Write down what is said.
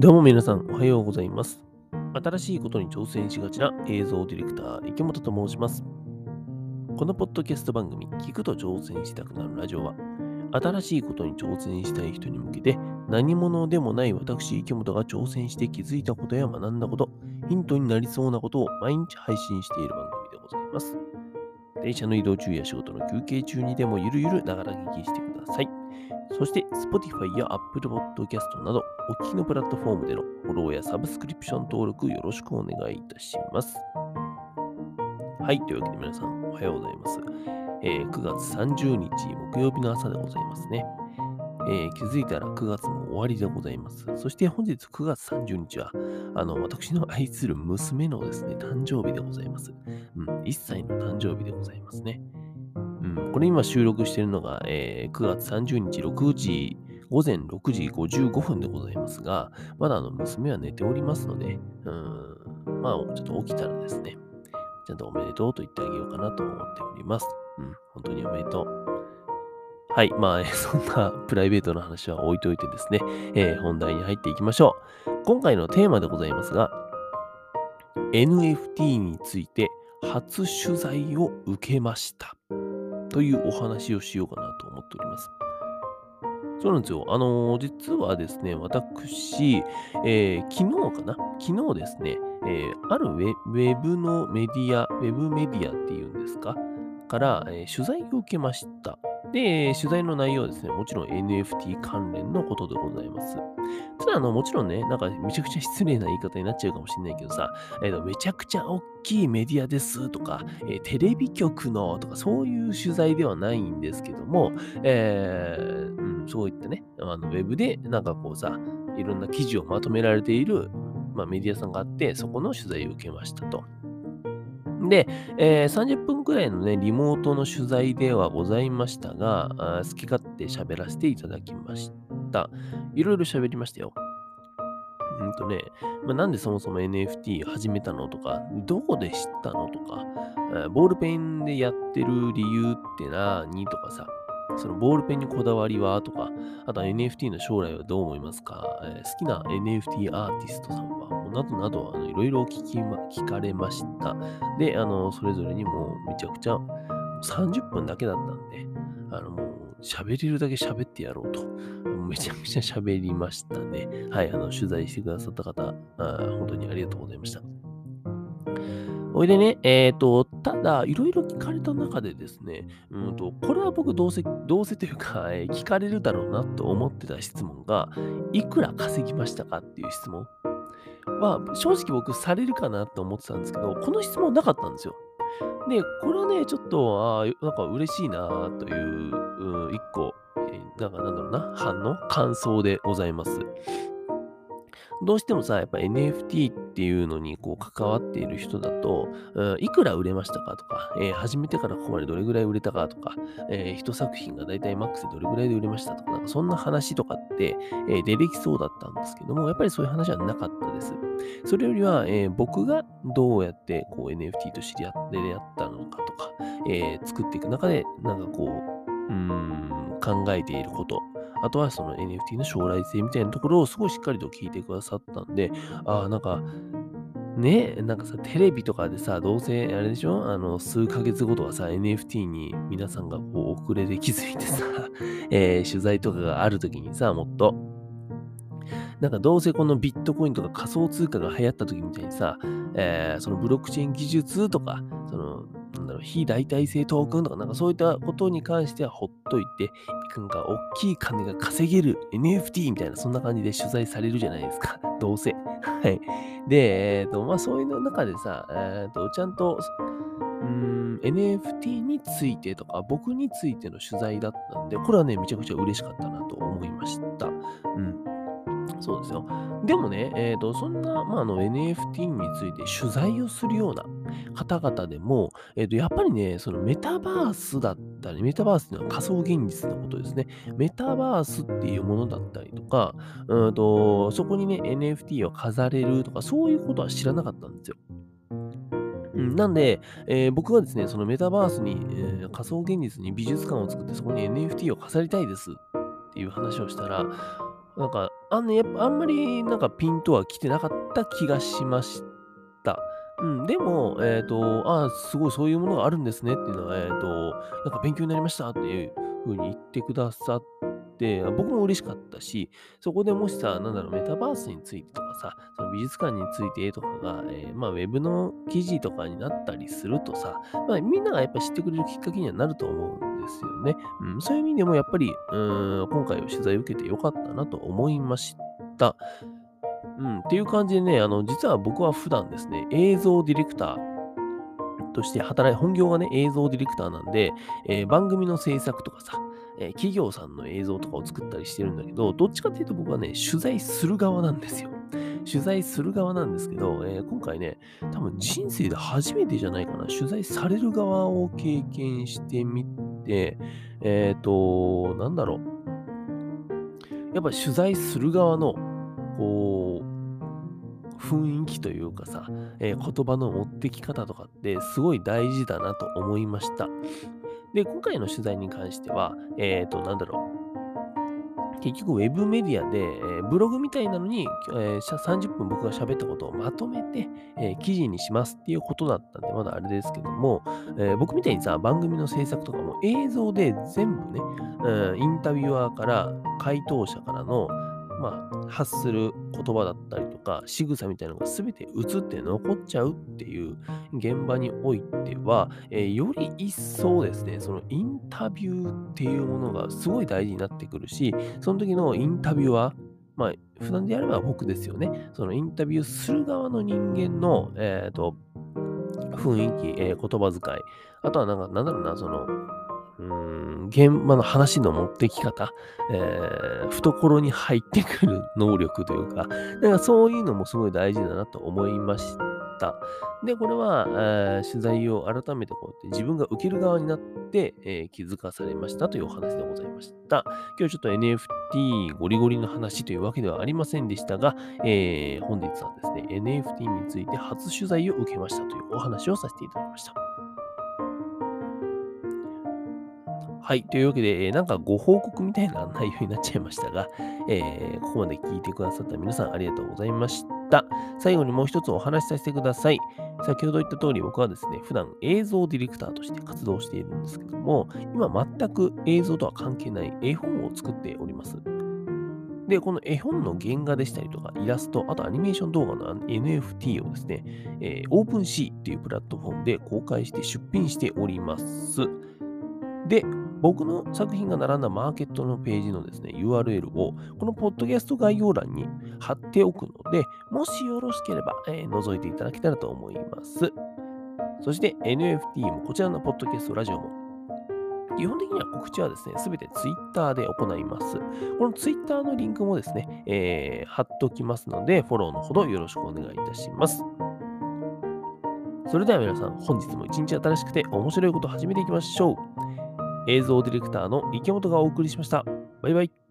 どうも皆さん、おはようございます。新しいことに挑戦しがちな映像ディレクター、池本と申します。このポッドキャスト番組、聞くと挑戦したくなるラジオは、新しいことに挑戦したい人に向けて、何者でもない私、池本が挑戦して気づいたことや学んだこと、ヒントになりそうなことを毎日配信している番組でございます。電車の移動中や仕事の休憩中にでもゆるゆるながら聞きしてください。そして、Spotify や Apple Podcast など、お聞きのプラットフォームでのフォローやサブスクリプション登録よろしくお願いいたします。はい、というわけで皆さん、おはようございます。えー9月30日木曜日の朝でございますね。えー気づいたら9月も終わりでございます。そして本日9月30日は、あの、私の愛する娘のですね、誕生日でございます。うん、1歳の誕生日でございますね。うん、これ今収録しているのが、えー9月30日6時、午前6時55分でございますが、まだあの娘は寝ておりますので、うん、まあちょっと起きたらですね、ちゃんとおめでとうと言ってあげようかなと思っております。うん、本当におめでとう。はい。まあ、そんなプライベートな話は置いといてですね、えー本題に入っていきましょう。今回のテーマでございますが、NFT について初取材を受けました。というお話をしようかなと思っております。そうなんですよ。あのー実はですね、私、えー昨日かな？昨日ですね、えーあるウェウェブのメディア、ウェブメディアっていうんですか？から、え取材を受けました。で、取材の内容はですね、もちろん NFT 関連のことでございます。ただ、あの、もちろんね、なんかめちゃくちゃ失礼な言い方になっちゃうかもしれないけどさ、えーとめちゃくちゃ大きいメディアですとか、えーテレビ局のとか、そういう取材ではないんですけども、えーうん、そういったね、あのウェブでなんかこうさ、いろんな記事をまとめられている、まあ、メディアさんがあって、そこの取材を受けましたと。で、えー30分くらいのね、リモートの取材ではございましたが、好き勝手喋らせていただきました。いろいろ喋りましたよ。うんとね、まあ、なんでそもそも NFT 始めたのとか、どこで知ったのとか、ボールペンでやってる理由って何とかさ、そのボールペンにこだわりはとか、あとは NFT の将来はどう思いますか、えー好きな NFT アーティストさんは、などなど、いろいろ聞き、ま、聞かれました。で、あの、それぞれにもうめちゃくちゃ30分だけだったんで、あの、もう喋れるだけ喋ってやろうと。めちゃくちゃ喋りましたね。はい、あの、取材してくださった方、あー本当にありがとうございました。おいでね、えっ、と、ただ、いろいろ聞かれた中でですね、うんと、これは僕どうせ、どうせというか、えー聞かれるだろうなと思ってた質問が、いくら稼ぎましたかっていう質問は、正直僕されるかなと思ってたんですけど、この質問なかったんですよ。で、これはね、ちょっと、あなんか嬉しいなという、うん一個、えーなんかなんだろうな、反応感想でございます。どうしてもさ、やっぱ NFT っていうのにこう関わっている人だと、いくら売れましたかとか、えー始めてからここまでどれぐらい売れたかとか、えー一作品がだいたいマックスでどれぐらいで売れましたとか、なんかそんな話とかって、えー出てきそうだったんですけども、やっぱりそういう話はなかったです。それよりは、えー僕がどうやってこう NFT と知り合って出会ったのかとか、えー作っていく中で、なんかこう、うん、考えていること、あとはその NFT の将来性みたいなところをすごいしっかりと聞いてくださったんで、ああ、なんか、ね、なんかさ、テレビとかでさ、どうせあれでしょ？あの、数ヶ月後とかさ、NFT に皆さんがこう遅れで気づいてさ、えー取材とかがあるときにさ、もっと、なんかどうせこのビットコインとか仮想通貨が流行った時みたいにさ、えーそのブロックチェーン技術とか、その、非代替性トークンとか、なんかそういったことに関してはほっといて、なんか大きい金が稼げる NFT みたいな、そんな感じで取材されるじゃないですか。どうせ。はい。で、えっ、と、まあそういう中でさ、えっ、と、ちゃんと、うん、NFT についてとか、僕についての取材だったんで、これはね、めちゃくちゃ嬉しかったなと思いました。うん。そうですよ。でもね、えー、とそんな、ま、あの NFT について取材をするような方々でも、えー、とやっぱりね、そのメタバースだったり、メタバースっていうのは仮想現実のことですね。メタバースっていうものだったりとか、うんとそこにね、NFT を飾れるとか、そういうことは知らなかったんですよ。なんで、えー僕がですね、そのメタバースに、えー仮想現実に美術館を作って、そこに NFT を飾りたいですっていう話をしたら、なんか、あの、やっぱあんまりなんかピンとは来てなかった気がしまし。うん、でも、えっ、ー、と、ああ、すごいそういうものがあるんですねっていうのは、えっ、ー、と、なんか勉強になりましたっていう風に言ってくださって、僕も嬉しかったし、そこでもしさ、なんだろう、メタバースについてとかさ、その美術館についてとかが、えー、まあ、ウェブの記事とかになったりするとさ、まあ、みんながやっぱ知ってくれるきっかけにはなると思うんですよね。うん、そういう意味でもやっぱり、うん、今回は取材を受けてよかったなと思いました。うん、っていう感じでね、あの、実は僕は普段ですね、映像ディレクターとして働い、本業がね、映像ディレクターなんで、えー、番組の制作とかさ、えー、企業さんの映像とかを作ったりしてるんだけど、どっちかっていうと僕はね、取材する側なんですよ。取材する側なんですけど、えー、今回ね、多分人生で初めてじゃないかな、取材される側を経験してみて、えっ、ー、と、なんだろう。やっぱ取材する側の、こう、雰囲気というかさ、えー、言葉の持ってき方とかってすごい大事だなと思いました。で、今回の取材に関しては、えっ、ー、と、なんだろう。結局、ウェブメディアで、えー、ブログみたいなのに、えー、30分僕が喋ったことをまとめて、えー、記事にしますっていうことだったんで、まだあれですけども、え僕みたいにさ、番組の制作とかも映像で全部ね、うん、インタビュアーから、回答者からの、まあ、発する言葉だったりとか、仕草みたいなのが全て映って残っちゃうっていう現場においては、えー、より一層ですね、そのインタビューっていうものがすごい大事になってくるし、その時のインタビュアー、まあ、普段であれば僕ですよね。そのインタビューする側の人間の、えっ、ー、と、雰囲気、えー、言葉遣い、あとはなんか、なんだろうな、その、うん、現場の話の持ってき方、えー、懐に入ってくる能力というか、だからそういうのもすごい大事だなと思いました。で、これは、えー、取材を改めてこうやって自分が受ける側になって、えー、気づかされましたというお話でございました。今日ちょっと NFT ゴリゴリの話というわけではありませんでしたが、えー、本日はですね、NFT について初取材を受けましたというお話をさせていただきました。はい。というわけで、え、なんかご報告みたいな 内容になっちゃいましたが、えー、ここまで聞いてくださった皆さんありがとうございました。最後にもう一つお話しさせてください。先ほど言った通り僕はですね、普段映像ディレクターとして活動しているんですけども、今全く映像とは関係ない絵本を作っております。で、この絵本の原画でしたりとか、イラスト、あとアニメーション動画の NFT をですね、えー、OpenC っていうプラットフォームで公開して出品しております。で、僕の作品が並んだマーケットのページのですね、URL を、このポッドキャスト概要欄に貼っておくので、もしよろしければ、えー、覗いていただけたらと思います。そして NFT もこちらのポッドキャストラジオも基本的には告知はですね、すべて Twitter で行います。この Twitter のリンクもですね、えー、貼っておきますので、フォローのほどよろしくお願いいたします。それでは皆さん、本日も一日新しくて面白いことを始めていきましょう。映像ディレクターの池本がお送りしました。バイバイ。